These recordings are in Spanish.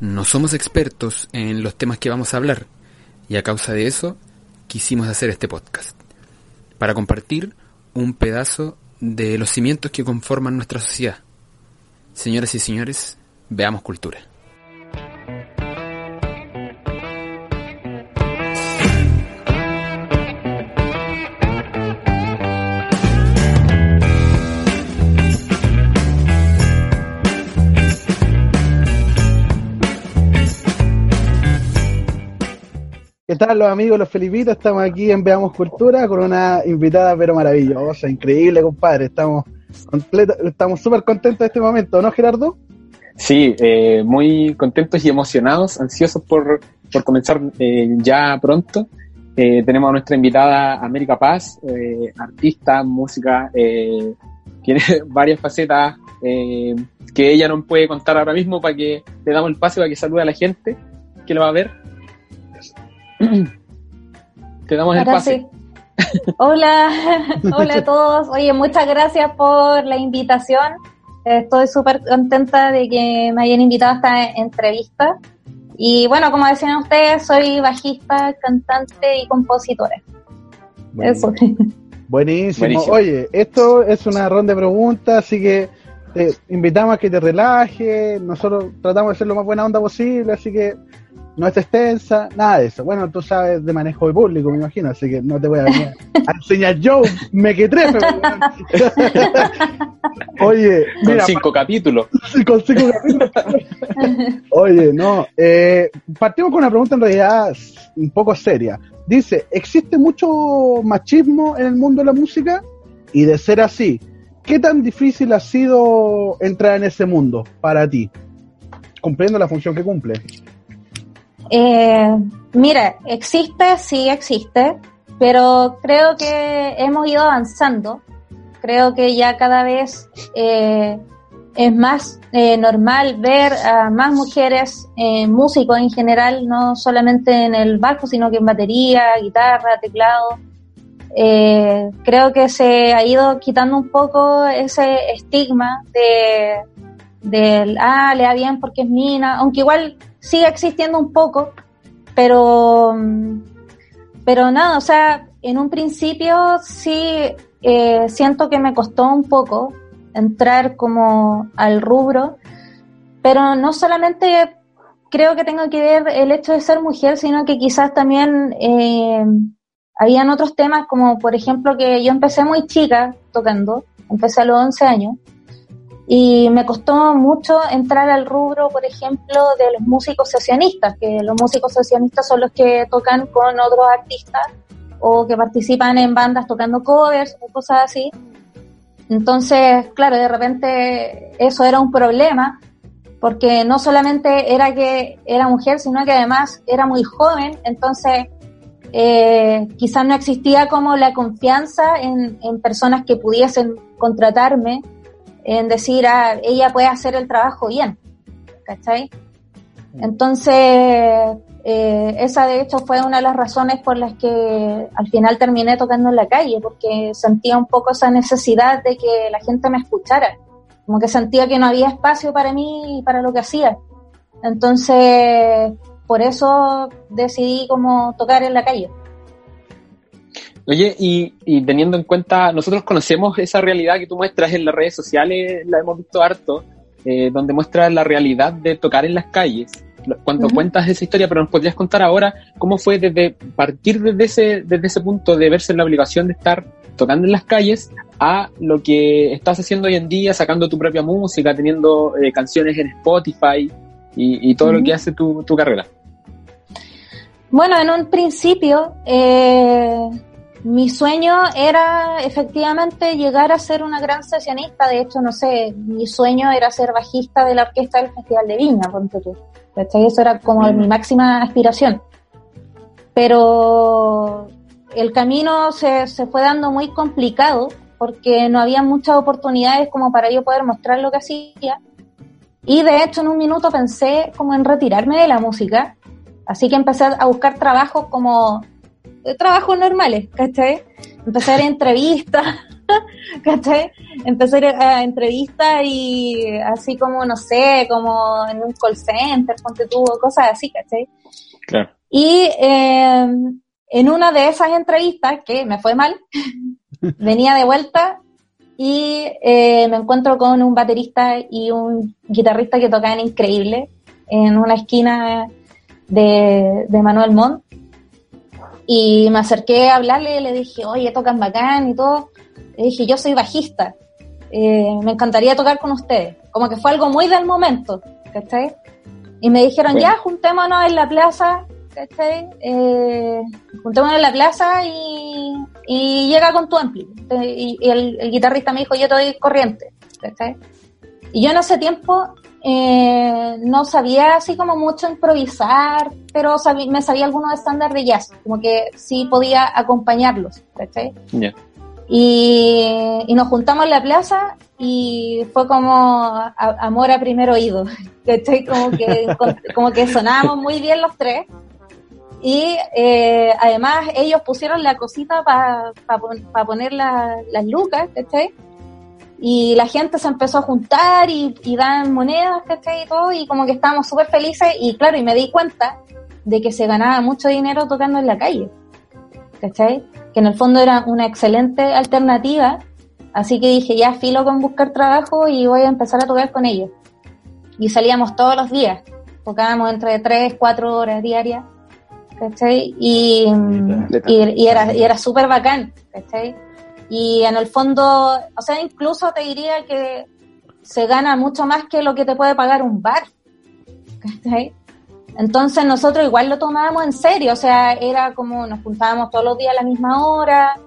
No somos expertos en los temas que vamos a hablar y a causa de eso quisimos hacer este podcast, para compartir un pedazo de los cimientos que conforman nuestra sociedad. Señoras y señores, veamos cultura. ¿Qué tal los amigos, los Felipitos? Estamos aquí en Veamos Cultura con una invitada pero maravillosa, increíble, compadre. Estamos completo, estamos súper contentos de este momento, ¿no, Gerardo? Sí, eh, muy contentos y emocionados, ansiosos por, por comenzar eh, ya pronto. Eh, tenemos a nuestra invitada América Paz, eh, artista, música, tiene varias facetas que ella no puede contar ahora mismo para que le damos el pase para que salude a la gente que lo va a ver. Te damos el Ahora pase. sí. Hola, hola a todos. Oye, muchas gracias por la invitación. Estoy súper contenta de que me hayan invitado a esta entrevista. Y bueno, como decían ustedes, soy bajista, cantante y compositora. Eso. Buenísimo. Buenísimo. Oye, esto es una ronda de preguntas, así que te invitamos a que te relajes. Nosotros tratamos de ser lo más buena onda posible, así que no es extensa, nada de eso. Bueno, tú sabes de manejo de público, me imagino, así que no te voy a, venir a enseñar yo, me que trepe. Oye, Con mira, cinco capítulos. con cinco capítulos. Oye, no, eh, partimos con una pregunta en realidad un poco seria. Dice, ¿existe mucho machismo en el mundo de la música? Y de ser así, ¿qué tan difícil ha sido entrar en ese mundo para ti? Cumpliendo la función que cumple. Eh, mira, existe, sí existe, pero creo que hemos ido avanzando. Creo que ya cada vez eh, es más eh, normal ver a más mujeres músicos en general, no solamente en el bajo, sino que en batería, guitarra, teclado. Eh, creo que se ha ido quitando un poco ese estigma de del ah, le da bien porque es mina, aunque igual sigue existiendo un poco, pero pero nada, o sea, en un principio sí eh, siento que me costó un poco entrar como al rubro, pero no solamente creo que tengo que ver el hecho de ser mujer, sino que quizás también eh, habían otros temas, como por ejemplo que yo empecé muy chica tocando, empecé a los 11 años, y me costó mucho entrar al rubro, por ejemplo, de los músicos sesionistas, que los músicos sesionistas son los que tocan con otros artistas o que participan en bandas tocando covers o cosas así. Entonces, claro, de repente eso era un problema, porque no solamente era que era mujer, sino que además era muy joven, entonces eh, quizás no existía como la confianza en, en personas que pudiesen contratarme, en decir, ah, ella puede hacer el trabajo bien, ¿cachai? Entonces, eh, esa de hecho fue una de las razones por las que al final terminé tocando en la calle, porque sentía un poco esa necesidad de que la gente me escuchara, como que sentía que no había espacio para mí y para lo que hacía. Entonces, por eso decidí como tocar en la calle. Oye, y, y teniendo en cuenta, nosotros conocemos esa realidad que tú muestras en las redes sociales, la hemos visto harto, eh, donde muestras la realidad de tocar en las calles. Cuando cuentas esa historia, pero nos podrías contar ahora cómo fue desde partir desde ese, desde ese punto de verse en la obligación de estar tocando en las calles a lo que estás haciendo hoy en día, sacando tu propia música, teniendo eh, canciones en Spotify y, y todo lo que hace tu, tu carrera. Bueno, en un principio, eh, mi sueño era efectivamente llegar a ser una gran sesionista. De hecho, no sé, mi sueño era ser bajista de la orquesta del Festival de Viña, ponte tú. ¿Cachai? Eso era como Mm. mi máxima aspiración. Pero el camino se, se fue dando muy complicado porque no había muchas oportunidades como para yo poder mostrar lo que hacía. Y de hecho, en un minuto pensé como en retirarme de la música. Así que empecé a buscar trabajos como trabajos normales, ¿cachai? Empecé a ver entrevistas ¿cachai? Empecé a a entrevistas y así como, no sé, como en un call center, ponte tuvo cosas así, ¿cachai? Claro. Y eh, en una de esas entrevistas, que me fue mal, venía de vuelta y eh, me encuentro con un baterista y un guitarrista que tocaban increíble en una esquina de, de Manuel Montt. Y me acerqué a hablarle y le dije, oye, tocan bacán y todo. Le dije, yo soy bajista. Eh, me encantaría tocar con ustedes. Como que fue algo muy del momento, ¿cachai? Y me dijeron, Bueno. ya, juntémonos en la plaza, ¿cachai? Eh, juntémonos en la plaza y, y llega con tu ampli. Y, y el, el guitarrista me dijo, yo te doy corriente, ¿cachai? Y yo en ese tiempo eh, no sabía así como mucho improvisar, pero sabí- me sabía algunos estándares de jazz, como que sí podía acompañarlos, ¿cachai? Y, y nos juntamos en la plaza y fue como a- amor a primer oído, ¿cachai? Como que, como que sonábamos muy bien los tres. Y eh, además ellos pusieron la cosita para poner la- las lucas, ¿cachai? Y la gente se empezó a juntar y, y dan monedas, ¿cachai? Y todo, y como que estábamos súper felices. Y claro, y me di cuenta de que se ganaba mucho dinero tocando en la calle, ¿cachai? Que en el fondo era una excelente alternativa. Así que dije, ya filo con buscar trabajo y voy a empezar a tocar con ellos. Y salíamos todos los días. Tocábamos entre 3, 4 horas diarias. ¿Cachai? Y, y, y era, y era súper bacán. ¿Cachai? Y en el fondo, o sea, incluso te diría que se gana mucho más que lo que te puede pagar un bar. Entonces nosotros igual lo tomábamos en serio, o sea, era como nos juntábamos todos los días a la misma hora,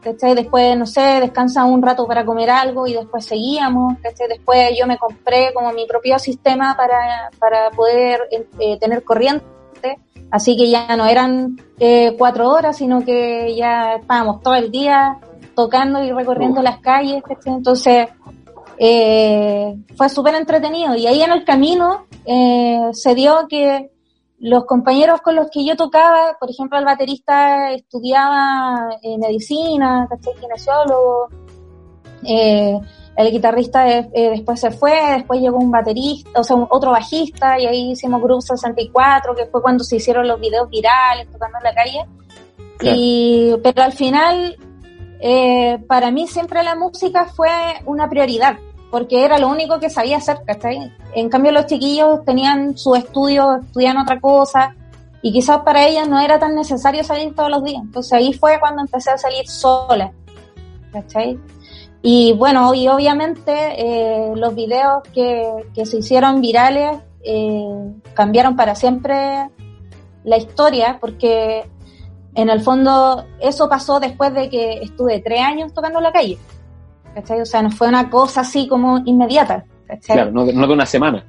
¿cachai? Después, no sé, descansaba un rato para comer algo y después seguíamos. Después yo me compré como mi propio sistema para, para poder eh, tener corriente, así que ya no eran eh, cuatro horas, sino que ya estábamos todo el día tocando y recorriendo las calles, ¿cachai? Entonces, eh, fue súper entretenido y ahí en el camino eh, se dio que los compañeros con los que yo tocaba, por ejemplo, el baterista estudiaba eh, medicina, ¿cachai? kinesiólogo, el guitarrista después se fue, después llegó un baterista, o sea, un- otro bajista, y ahí hicimos Group 64, que fue cuando se hicieron los videos virales, tocando en la calle. Claro. Y, pero al final, eh, para mí siempre la música fue una prioridad, porque era lo único que sabía hacer, ¿cachai? En cambio los chiquillos tenían su estudio, estudian otra cosa, y quizás para ellas no era tan necesario salir todos los días. Entonces ahí fue cuando empecé a salir sola, ¿cachai? Y bueno, y obviamente eh, los videos que, que se hicieron virales eh, cambiaron para siempre la historia, porque en el fondo eso pasó después de que estuve tres años tocando en la calle. ¿Cachai? O sea, no fue una cosa así como inmediata. ¿cachai? Claro, no, de- no de una semana.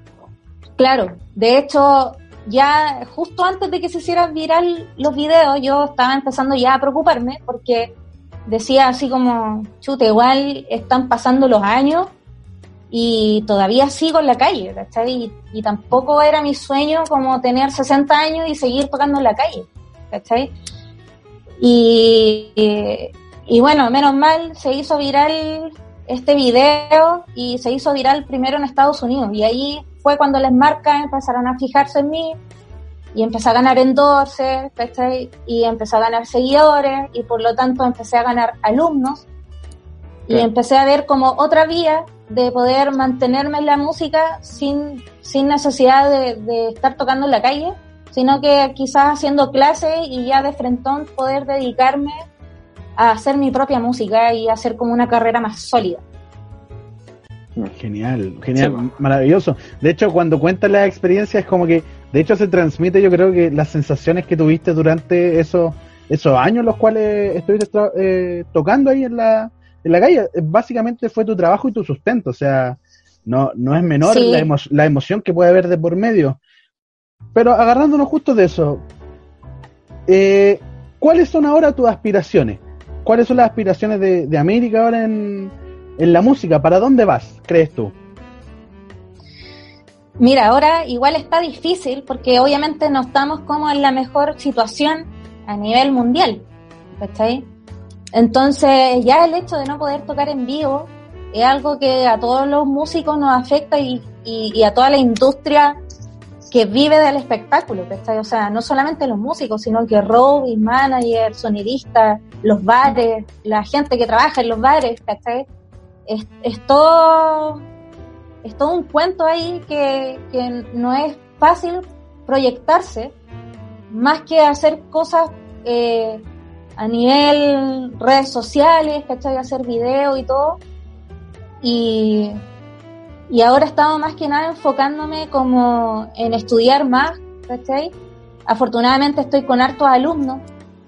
Claro, de hecho, ya justo antes de que se hicieran viral los videos, yo estaba empezando ya a preocuparme porque decía así como, chute, igual están pasando los años y todavía sigo en la calle, ¿cachai? Y, y tampoco era mi sueño como tener 60 años y seguir tocando en la calle, ¿cachai? Y, y, y bueno, menos mal se hizo viral este video y se hizo viral primero en Estados Unidos y ahí fue cuando las marcas empezaron a fijarse en mí y empecé a ganar endorses, ¿cachai? Y empecé a ganar seguidores y por lo tanto empecé a ganar alumnos y Claro. empecé a ver como otra vía de poder mantenerme en la música sin, sin necesidad de, de estar tocando en la calle, sino que quizás haciendo clases y ya de frentón poder dedicarme a hacer mi propia música y hacer como una carrera más sólida. Genial, genial, Sí. maravilloso. De hecho, cuando cuentas la experiencia es como que, de hecho, se transmite, yo creo que las sensaciones que tuviste durante esos esos años los cuales estuviste eh, tocando ahí en la, en la calle, eh, básicamente fue tu trabajo y tu sustento, o sea, no, no es menor Sí. la, emo- la emoción que puede haber de por medio. Pero agarrándonos justo de eso, eh, ¿cuáles son ahora tus aspiraciones? ¿Cuáles son las aspiraciones de, América ahora en, en la música? ¿Para dónde vas, crees tú? Mira, ahora igual está difícil porque obviamente no estamos como en la mejor situación a nivel mundial, ¿cachai? Entonces ya el hecho de no poder tocar en vivo es algo que a todos los músicos nos afecta y, a toda la industria que vive del espectáculo, O sea, no solamente los músicos, sino que road, manager, sonidistas, los bares, la gente que trabaja en los bares, ¿cachai? Es, es todo, es todo un cuento ahí que, que no es fácil proyectarse, más que hacer cosas eh, a nivel redes sociales, ¿cachai? Hacer videos y todo. Y, y ahora estaba más que nada enfocándome como en estudiar más, ¿cachai? Afortunadamente estoy con hartos alumnos,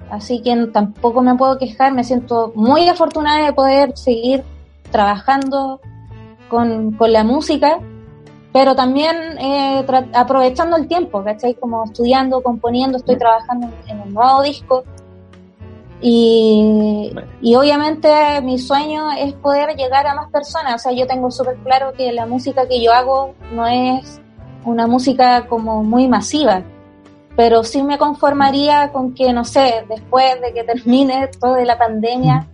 así que tampoco me puedo quejar, me siento muy afortunada de poder seguir trabajando con, con la música, pero también eh, aprovechando el tiempo, ¿cachai? Como estudiando, componiendo, estoy trabajando en un nuevo disco, y, y, obviamente mi sueño es poder llegar a más personas. O sea, yo tengo súper claro que la música que yo hago no es una música como muy masiva, pero sí me conformaría con que, no sé, después de que termine toda la pandemia,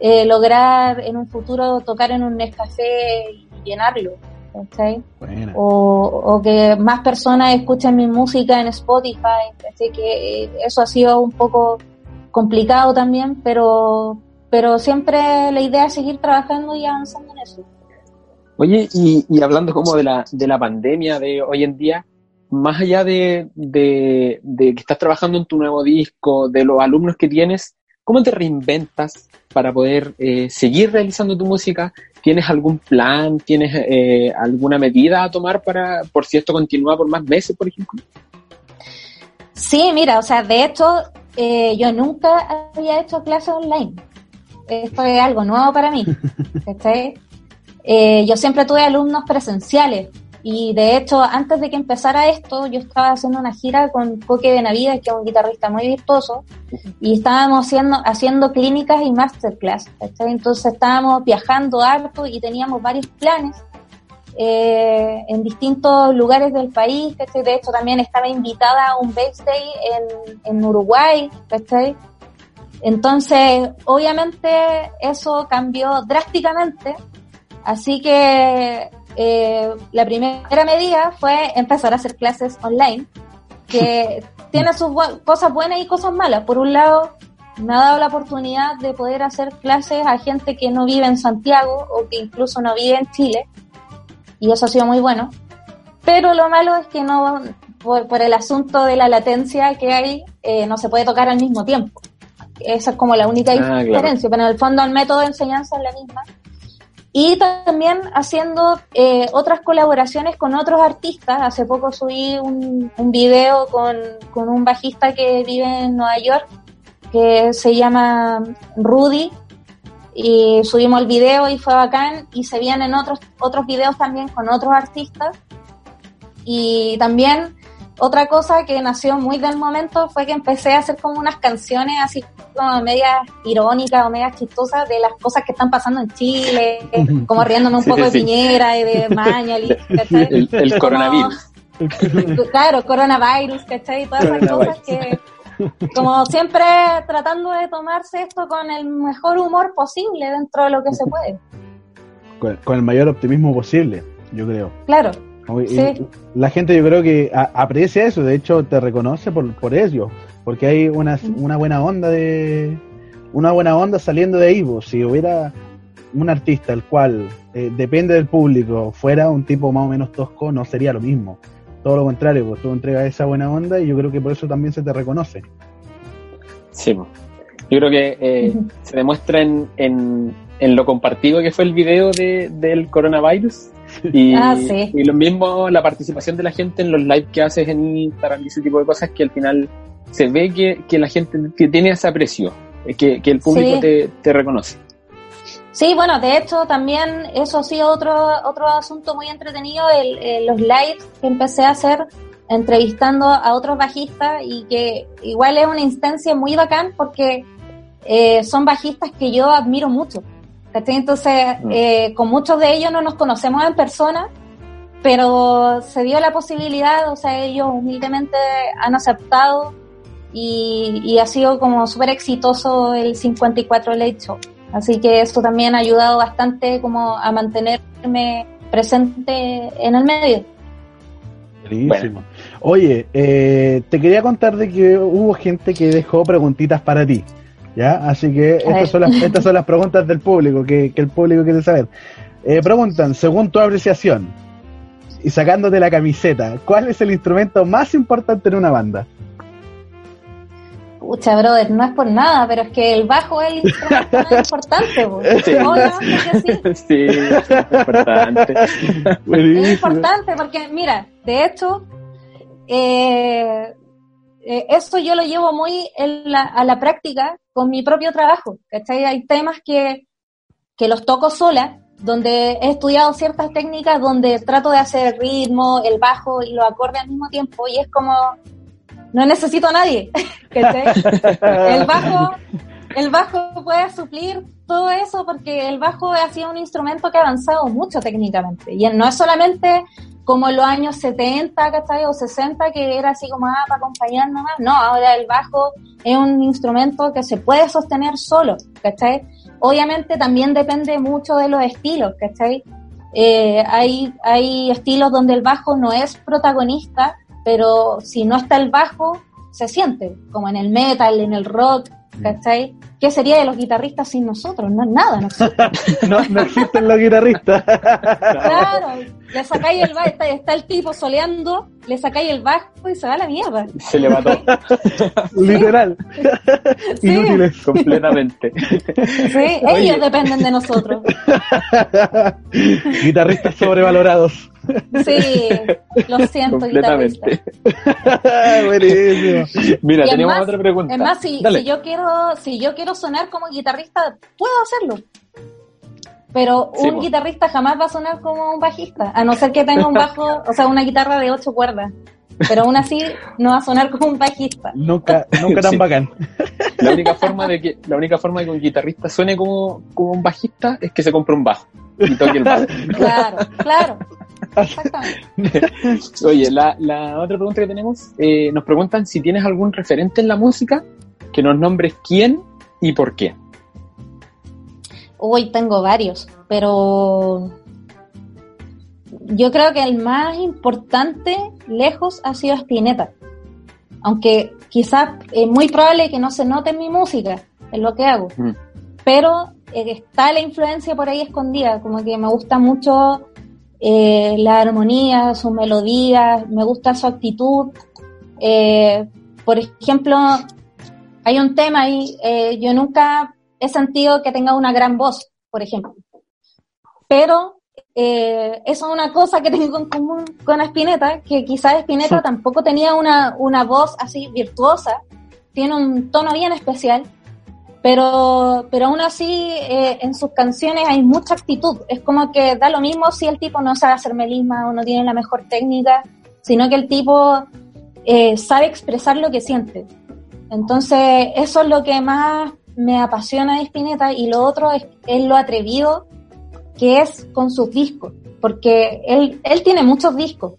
eh, lograr en un futuro tocar en un Nescafé y llenarlo. ¿okay? O, o, que más personas escuchen mi música en Spotify. Así que eso ha sido un poco complicado también, pero, pero siempre la idea es seguir trabajando y avanzando en eso. Oye, y, y hablando como de la, de la pandemia de hoy en día, más allá de, de, que estás trabajando en tu nuevo disco, de los alumnos que tienes, ¿cómo te reinventas para poder eh, seguir realizando tu música? ¿Tienes algún plan? ¿Tienes eh, alguna medida a tomar para, por si esto continúa por más meses, por ejemplo? Sí, mira, o sea, de hecho, eh, yo nunca había hecho clases online. Esto es algo nuevo para mí. Eh, yo siempre tuve alumnos presenciales y de hecho antes de que empezara esto yo estaba haciendo una gira con Coque Benavides, que es un guitarrista muy virtuoso, y estábamos haciendo, haciendo clínicas y masterclass. Entonces estábamos viajando harto y teníamos varios planes eh, en distintos lugares del país, De hecho, también estaba invitada a un backstage en, en Uruguay, Entonces, obviamente, eso cambió drásticamente, así que eh, la primera medida fue empezar a hacer clases online, que tiene sus cosas buenas y cosas malas. Por un lado, me ha dado la oportunidad de poder hacer clases a gente que no vive en Santiago o que incluso no vive en Chile, y eso ha sido muy bueno. Pero lo malo es que no, por, el asunto de la latencia que hay, eh, no se puede tocar al mismo tiempo. Esa es como la única ah, diferencia, pero en el fondo el método de enseñanza es la misma. Y también haciendo eh, otras colaboraciones con otros artistas. Hace poco subí un, un video con, con un bajista que vive en Nueva York, que se llama Rudy, y subimos el video y fue bacán y se vienen otros otros videos también con otros artistas. Y también otra cosa que nació muy del momento fue que empecé a hacer como unas canciones así como medias irónicas o medias chistosas de las cosas que están pasando en Chile, como riéndome un poco de Piñera y de Mañali, El, el coronavirus. Claro, coronavirus, ¿cachai? Todas esas cosas que como siempre tratando de tomarse esto con el mejor humor posible dentro de lo que se puede. Con, el mayor optimismo posible, yo creo. Claro. La gente yo creo que aprecia eso, de hecho te reconoce por, por ello, porque hay una, una buena onda de una buena onda saliendo de ahí. Si hubiera un artista el cual eh, depende del público, fuera un tipo más o menos tosco, no sería lo mismo todo lo contrario, pues tú entregas esa buena onda y yo creo que por eso también se te reconoce. Sí, pues. yo creo que eh, se demuestra en, en, lo compartido que fue el video de, del coronavirus y, ah, y, lo mismo la participación de la gente en los live que haces en Instagram y ese tipo de cosas que al final se ve que, que la gente que tiene ese aprecio, que, que el público te, te reconoce. Sí, bueno, de hecho también eso ha sido otro, otro asunto muy entretenido, el, los lives que empecé a hacer entrevistando a otros bajistas y que igual es una instancia muy bacán porque eh, son bajistas que yo admiro mucho. Entonces, mm. eh, con muchos de ellos no nos conocemos en persona, pero se dio la posibilidad, o sea, ellos humildemente han aceptado y, ha sido como súper exitoso el 54 Late Show. Así que esto también ha ayudado bastante como a mantenerme presente en el medio. Buenísimo. Oye, eh, te quería contar de que hubo gente que dejó preguntitas para ti. ¿Ya? Así que estas son, las, estas son las preguntas del público que, el público quiere saber. Eh, preguntan, según tu apreciación y sacándote la camiseta, ¿cuál es el instrumento más importante en una banda? Pucha, brother, no es por nada, pero es que el bajo es el instrumento más importante. Sí. sí? sí, es importante. es importante porque, mira, de hecho, eh, eh, eso yo lo llevo muy a la práctica con mi propio trabajo. ¿cachai? Hay temas que, que los toco sola, donde he estudiado ciertas técnicas donde trato de hacer el ritmo, el bajo y los acordes al mismo tiempo y es como no necesito a nadie. el bajo, el bajo puede suplir todo eso porque el bajo ha sido un instrumento que ha avanzado mucho técnicamente. Y no es solamente como en los años 70, ¿cachai? O 60, que era así como, ah, para acompañar nomás. No, ahora el bajo es un instrumento que se puede sostener solo. Obviamente también depende mucho de los estilos, ¿cachai? Eh, hay estilos donde el bajo no es protagonista, pero si no está el bajo, se siente, como en el metal, en el rock, ¿cachai? ¿Qué sería de los guitarristas sin nosotros? No es nada, no no, no existen los guitarristas. claro, le sacáis el bajo, está, el tipo soleando, le sacáis el bajo y se va a la mierda. Se le mató. Literal. Inútiles. Completamente. Sí, ellos dependen de nosotros. Guitarristas sobrevalorados. Sí, lo siento, Completamente. Buenísimo. Mira, tenemos otra pregunta. Es más, si, yo quiero, si yo quiero sonar como guitarrista, puedo hacerlo. Pero un guitarrista jamás va a sonar como un bajista, a no ser que tenga un bajo, o sea, una guitarra de ocho cuerdas. Pero aún así no va a sonar como un bajista. Nunca, nunca tan bacán. La única forma de que, la única forma de que un guitarrista suene como, como un bajista es que se compre un bajo y toque el bajo. Claro, claro. Exactamente. Oye, la, la, otra pregunta que tenemos, eh, nos preguntan si tienes algún referente en la música, que nos nombres quién y por qué. Hoy tengo varios, pero yo creo que el más importante lejos ha sido Spinetta. Aunque quizás es muy probable que no se note en mi música, en lo que hago. Mm. Pero eh, está la influencia por ahí escondida, como que me gusta mucho eh, la armonía, su melodía, me gusta su actitud. Eh, por ejemplo, hay un tema ahí, eh, yo nunca he sentido que tenga una gran voz, por ejemplo. Pero eh, eso es una cosa que tengo en común con Spinetta, que quizás Spinetta tampoco tenía una, una voz así virtuosa, tiene un tono bien especial, pero, pero aún así eh, en sus canciones hay mucha actitud. Es como que da lo mismo si el tipo no sabe hacer melisma o no tiene la mejor técnica, sino que el tipo eh, sabe expresar lo que siente. Entonces, eso es lo que más me apasiona de Spinetta y lo otro es, lo atrevido que es con sus discos, porque él, él tiene muchos discos,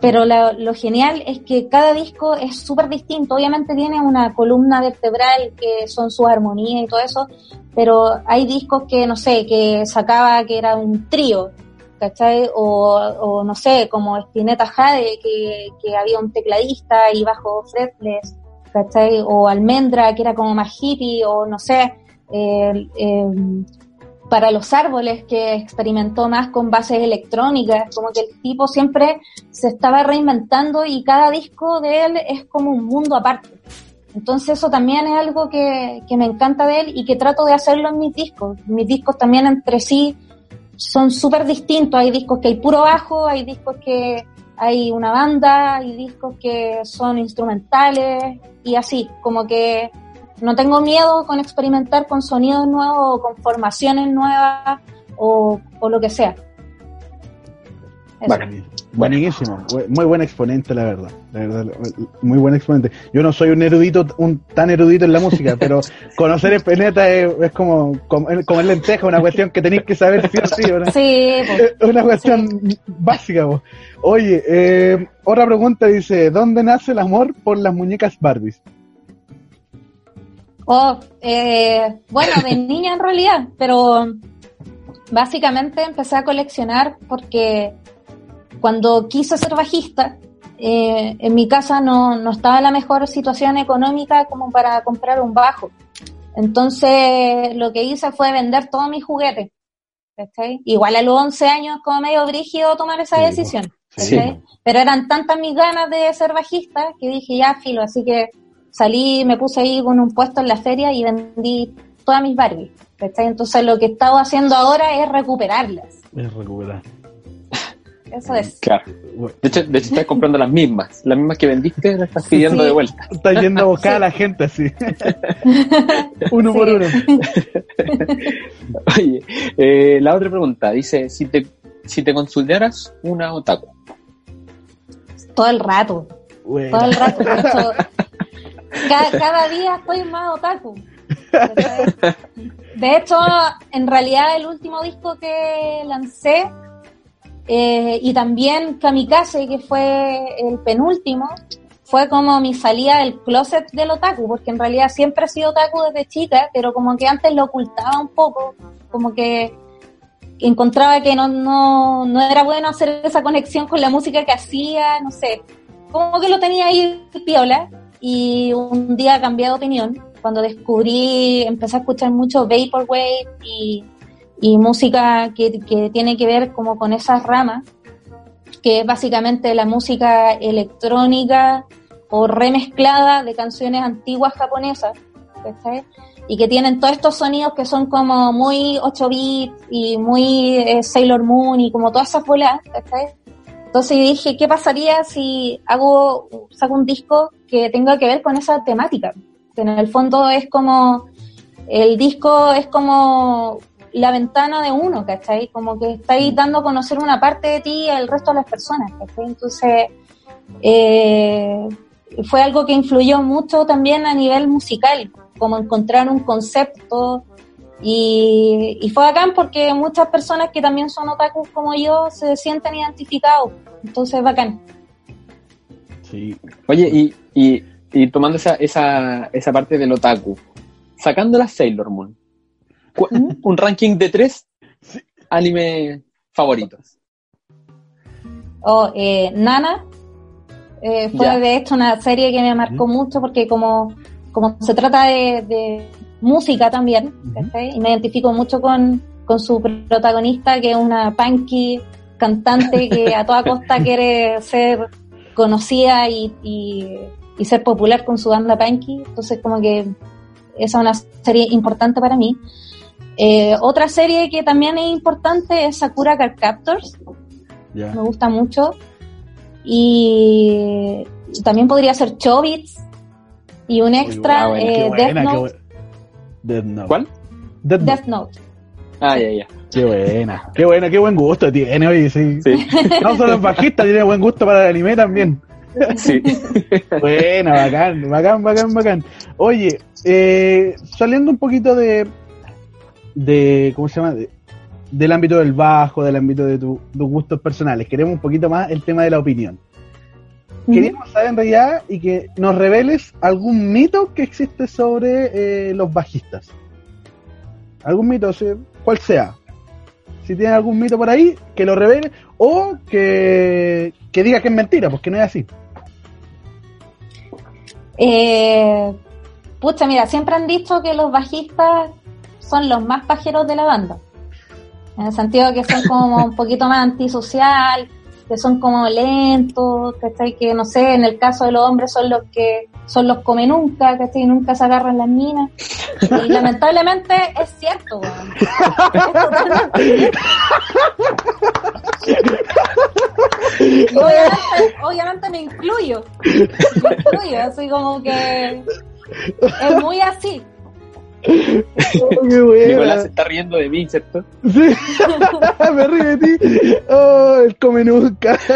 pero lo, genial es que cada disco es súper distinto. Obviamente tiene una columna vertebral que son su armonía y todo eso, pero hay discos que, no sé, que sacaba que era un trío, ¿cachai? O, no sé, como Spinetta Jade, que, que había un tecladista y bajo fretless, ¿cachai? O Almendra, que era como más hippie, o no sé, eh, eh, para los árboles, que experimentó más con bases electrónicas, como que el tipo siempre se estaba reinventando y cada disco de él es como un mundo aparte. Entonces eso también es algo que, que me encanta de él y que trato de hacerlo en mis discos. Mis discos también entre sí son súper distintos. Hay discos que hay puro bajo, hay discos que hay una banda, hay discos que son instrumentales y así, como que no tengo miedo con experimentar con sonidos nuevos o con formaciones nuevas o, lo que sea. Buenísimo, muy buen exponente, la verdad. la verdad. Muy buen exponente. Yo no soy un erudito, un tan erudito en la música, pero conocer Espineta es, es como, como, el lenteja, una cuestión que tenéis que saber sí o sí. Una, sí, una cuestión básica. Oye, eh, otra pregunta dice, ¿dónde nace el amor por las muñecas Barbies? Oh, eh, bueno, de niña en realidad, pero básicamente empecé a coleccionar porque cuando quise ser bajista, eh, en mi casa no, no estaba la mejor situación económica como para comprar un bajo. Entonces lo que hice fue vender todos mis juguetes. Igual a los 11 años como medio brígido tomar esa decisión. Pero eran tantas mis ganas de ser bajista que dije ya filo, así que salí, me puse ahí con un puesto en la feria y vendí todas mis Barbies. Entonces lo que he estado haciendo ahora es recuperarlas. Es recuperar. Eso es. Claro. De hecho, de hecho estás comprando las mismas. Las mismas que vendiste las estás pidiendo de vuelta. Estás yendo a buscar a la gente así. uno por uno. Oye, eh, la otra pregunta dice, si te, si te consideraras una otaku. Todo el rato. Todo el rato. cada, cada día estoy más otaku. De hecho, en realidad el último disco que lancé eh, y también Kamikaze, que fue el penúltimo, fue como mi salida del closet del otaku, porque en realidad siempre he sido otaku desde chica, pero como que antes lo ocultaba un poco, como que encontraba que no, no, no era bueno hacer esa conexión con la música que hacía, no sé, como que lo tenía ahí piola, y un día cambié de opinión, cuando descubrí, empecé a escuchar mucho Vaporwave y y música que, que tiene que ver como con esas ramas, que es básicamente la música electrónica o remezclada de canciones antiguas japonesas, y que tienen todos estos sonidos que son como muy 8 bits y muy eh, Sailor Moon y como todas esas bolas, Entonces dije, ¿qué pasaría si hago, saco un disco que tenga que ver con esa temática? Que en el fondo es como, el disco es como la ventana de uno, ¿cachai? Como que estáis dando a conocer una parte de ti al resto de las personas, ¿cachai? Entonces, eh, fue algo que influyó mucho también a nivel musical, como encontrar un concepto y, fue bacán porque muchas personas que también son otakus como yo se sienten identificados, entonces bacán. Sí. Oye, y, y, y tomando esa, esa, esa parte del otaku, sacando la Sailor Moon, un ranking de tres anime favoritos. Oh, eh, Nana eh, fue de hecho una serie que me marcó mucho porque como, como se trata de, música también, y me identifico mucho con, con su protagonista que es una punky cantante que a toda costa quiere ser conocida y, y, y, ser popular con su banda punky, entonces como que esa es una serie importante para mí. Eh, otra serie que también es importante es Sakura Card Captors. Me gusta mucho. Y también podría ser Chobits. Y un extra, eh, Death, Note. ¿Cuál? Death, Note. Ah, ya, ya. Qué buena, qué buena, qué buen gusto tiene, hoy sí. No solo es bajista, tiene buen gusto para el anime también. Sí. Buena, bacán, bacán, bacán, bacán. Oye, eh, saliendo un poquito de, de ¿cómo se llama? del ámbito del bajo, del ámbito de tus gustos personales. Queremos un poquito más el tema de la opinión. Queríamos saber en realidad y que nos reveles algún mito que existe sobre eh, los bajistas. Algún mito, cual sea. Si tienes algún mito por ahí, que lo revele o que, que diga que es mentira, porque no es así. Eh, pucha, mira, siempre han dicho que los bajistas son los más pajeros de la banda. En el sentido que son como un poquito más antisocial, que son como lentos, ¿cachai? Que no sé, en el caso de los hombres son los que son los come nunca, ¿cachai? Nunca se agarran las minas. Y lamentablemente es cierto, obviamente, obviamente me incluyo. Me incluyo, así como que es muy así. Oh, Nicolás se está riendo de mí, ¿cierto? Sí, me río de ti. Oh, el come nunca.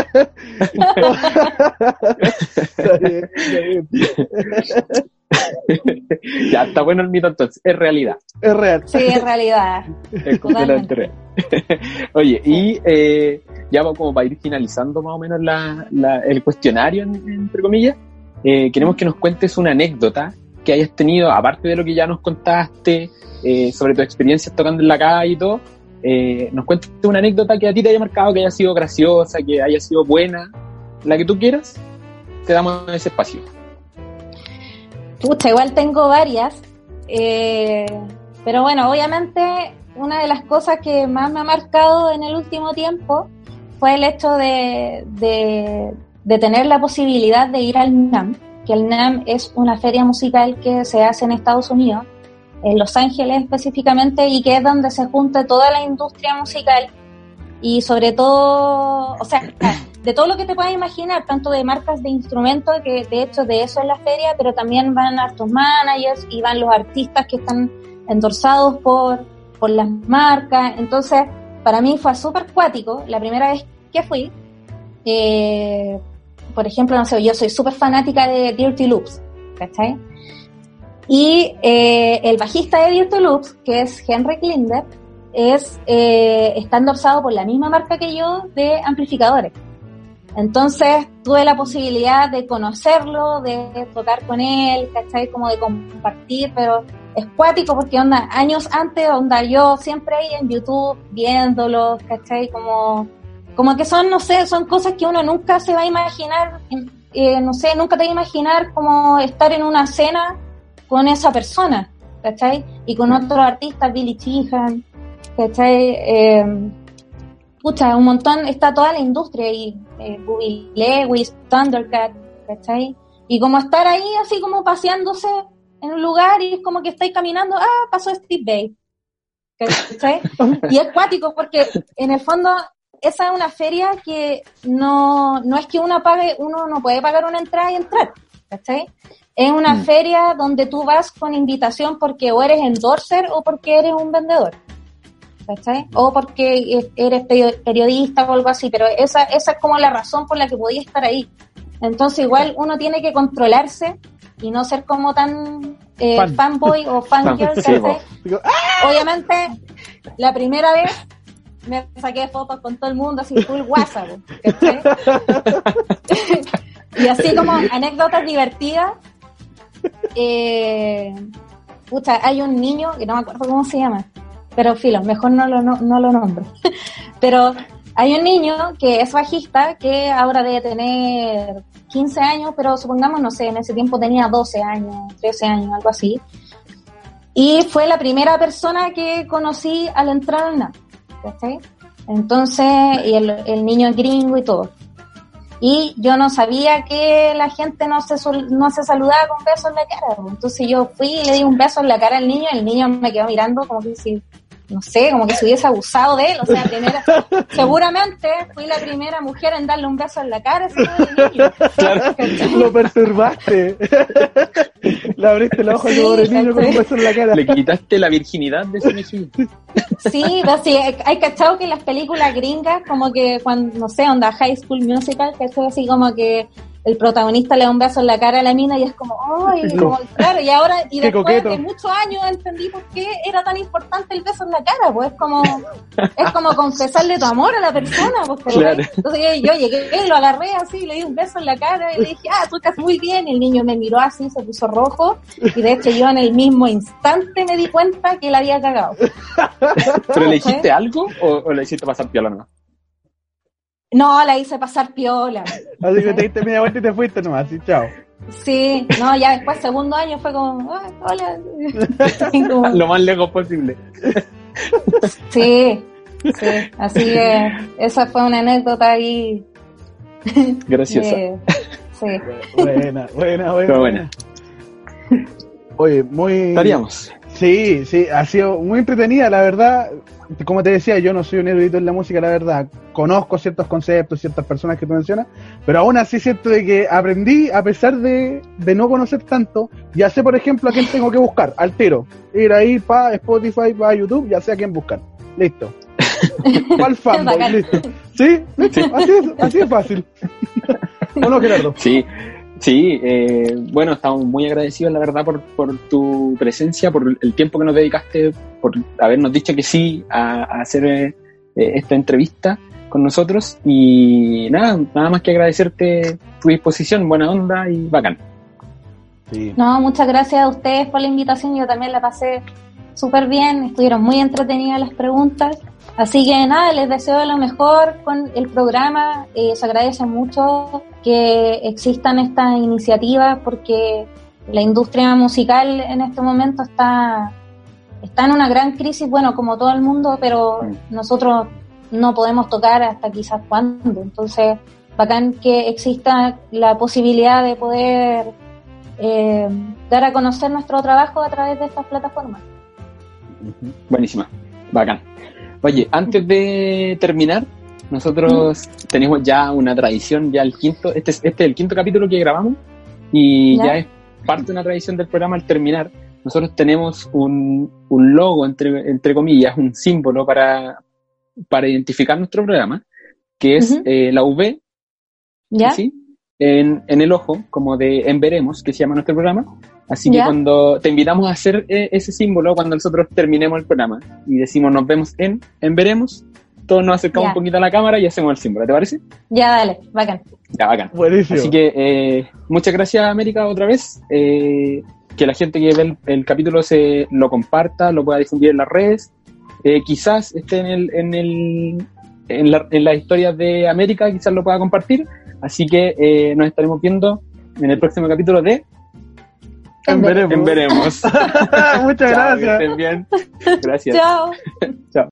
ya, está bueno el mito entonces, es realidad. Es real. Sí, es realidad. Es completamente Oye, y eh, ya como para ir finalizando más o menos la, el cuestionario, entre comillas, eh, queremos que nos cuentes una anécdota que hayas tenido, aparte de lo que ya nos contaste, eh, sobre tus experiencias tocando en la calle y todo, eh, nos cuentes una anécdota que a ti te haya marcado, que haya sido graciosa, que haya sido buena, la que tú quieras, te damos ese espacio. Pucha, igual tengo varias, eh, pero bueno, obviamente una de las cosas que más me ha marcado en el último tiempo fue el hecho de, de, tener la posibilidad de ir al NAM, que el NAM es una feria musical que se hace en Estados Unidos, en Los Ángeles específicamente, y que es donde se junta toda la industria musical y sobre todo, o sea, de todo lo que te puedas imaginar, tanto de marcas de instrumentos, que de hecho de eso es la feria, pero también van hartos managers y van los artistas que están endorsados por, por las marcas. Entonces, para mí fue súper cuático la primera vez que fui. Eh, por ejemplo, no sé, yo soy súper fanática de Dirty Loops, ¿cachai? Y eh, el bajista de Dirty Loops, que es Henry Klinder, es, eh, está endorsado por la misma marca que yo de amplificadores. Entonces tuve la posibilidad de conocerlo, de tocar con él, ¿cachai? Como de compartir, pero es cuático porque onda, años antes, onda, yo siempre ahí en YouTube viéndolos, ¿cachai? Como, como que son, no sé, son cosas que uno nunca se va a imaginar, eh, no sé, nunca te va a imaginar como estar en una cena con esa persona, ¿cachai? Y con otros artistas, Billy Chihan, ¿cachai? Eh, pucha, un montón, está toda la industria y eh, Lewis, Thundercat, ¿cachai? Y como estar ahí así como paseándose en un lugar y es como que estáis caminando, ah, pasó Steve Bay. ¿Cachai? y es cuático porque en el fondo esa es una feria que no, no es que uno pague, uno no puede pagar una entrada y entrar, ¿cachai? Es una mm. feria donde tú vas con invitación porque o eres endorser o porque eres un vendedor. ¿cachai? O porque eres periodista o algo así, pero esa, esa es como la razón por la que podía estar ahí. Entonces igual uno tiene que controlarse y no ser como tan eh, fanboy o fangirl, ¡ah! Obviamente, la primera vez me saqué fotos con todo el mundo, así full WhatsApp, y así como anécdotas divertidas, eh, pucha, hay un niño, que no me acuerdo cómo se llama, pero filo, mejor no lo, no, lo nombro. pero hay un niño que es bajista que ahora debe tener 15 años, pero supongamos, no sé, en ese tiempo tenía 12 años, 13 años, algo así. Y fue la primera persona que conocí al entrar al Entonces, y el, el niño es gringo y todo. Y yo no sabía que la gente no se, no se saludaba con besos en la cara. Entonces yo fui y le di un beso en la cara al niño y el niño me quedó mirando como que si no sé, como que se hubiese abusado de él, o sea, primera, seguramente fui la primera mujer en darle un beso en la cara ese niño. Claro, lo perturbaste. Le abriste el ojo al pobre niño con un beso en la cara. Le quitaste la virginidad de ese niño. Sí, pues sí, hay cachado que en las películas gringas, como que cuando, no sé, onda High School Musical, que es así como que el protagonista le da un beso en la cara a la mina y es como, ¡ay! claro, y ahora, y después de muchos años entendí por qué era tan importante el beso en la cara, pues es como, es como confesarle tu amor a la persona, pues, entonces yo, llegué, lo agarré así, le di un beso en la cara y le dije, ah, tú estás muy bien, y el niño me miró así, se puso rojo, y de hecho yo en el mismo instante me di cuenta que él había cagado. ¿Pero le dijiste algo o, le hiciste pasar piola no? No, la hice pasar piola. Así que te diste media vuelta y te fuiste nomás, así, chao. Sí, no, ya después, segundo año, fue como, hola. Lo más lejos posible. Sí, sí, así que esa fue una anécdota ahí. Graciosa. sí. Buena, buena, buena. buena. Oye, muy. Estaríamos. Sí, sí, ha sido muy entretenida, la verdad. Como te decía, yo no soy un erudito en la música, la verdad. Conozco ciertos conceptos, ciertas personas que tú mencionas, pero aún así siento de que aprendí, a pesar de, no conocer tanto, ya sé, por ejemplo, a quién tengo que buscar, altero. Ir ahí para Spotify, para YouTube, ya sé a quién buscar. Listo. ¿Cuál fanboy? Listo. ¿Sí? Así, es, así es fácil. ¿O no, Gerardo? Sí. Sí, eh, bueno, estamos muy agradecidos, la verdad, por, por, tu presencia, por el tiempo que nos dedicaste, por habernos dicho que sí a, hacer eh, esta entrevista con nosotros. Y nada, nada más que agradecerte tu disposición, buena onda y bacán. No, muchas gracias a ustedes por la invitación. Yo también la pasé súper bien, estuvieron muy entretenidas las preguntas. Así que nada, les deseo lo mejor con el programa. Eh, se agradece mucho que existan estas iniciativas porque la industria musical en este momento está, está en una gran crisis, bueno, como todo el mundo, pero nosotros no podemos tocar hasta quizás cuándo. Entonces, bacán que exista la posibilidad de poder eh, dar a conocer nuestro trabajo a través de estas plataformas. Buenísima, bacán. Oye, antes de terminar, nosotros tenemos ya una tradición, ya el quinto, este es, este es el quinto capítulo que grabamos y ¿Ya? es parte de una tradición del programa al terminar. Nosotros tenemos un, un logo, entre, entre comillas, un símbolo para, para identificar nuestro programa, que es eh, la V, ¿Ya? ¿sí? En, en, el ojo, como de En Veremos, que se llama nuestro programa. Así que cuando te invitamos a hacer eh, ese símbolo, cuando nosotros terminemos el programa y decimos nos vemos en En Veremos, todos nos acercamos un poquito a la cámara y hacemos el símbolo, ¿te parece? Ya, dale, bacán. Ya, bacán. Buenísimo. Así que eh, muchas gracias, América, otra vez. Eh, que la gente que ve el, el, capítulo se lo comparta, lo pueda difundir en las redes. Eh, quizás esté en, el, en, el, en, la, en las historias de América, quizás lo pueda compartir. Así que eh, nos estaremos viendo en el próximo capítulo de En Veremos. En veremos. Muchas Chao, gracias. Que estén bien. Gracias. Chao. Chao.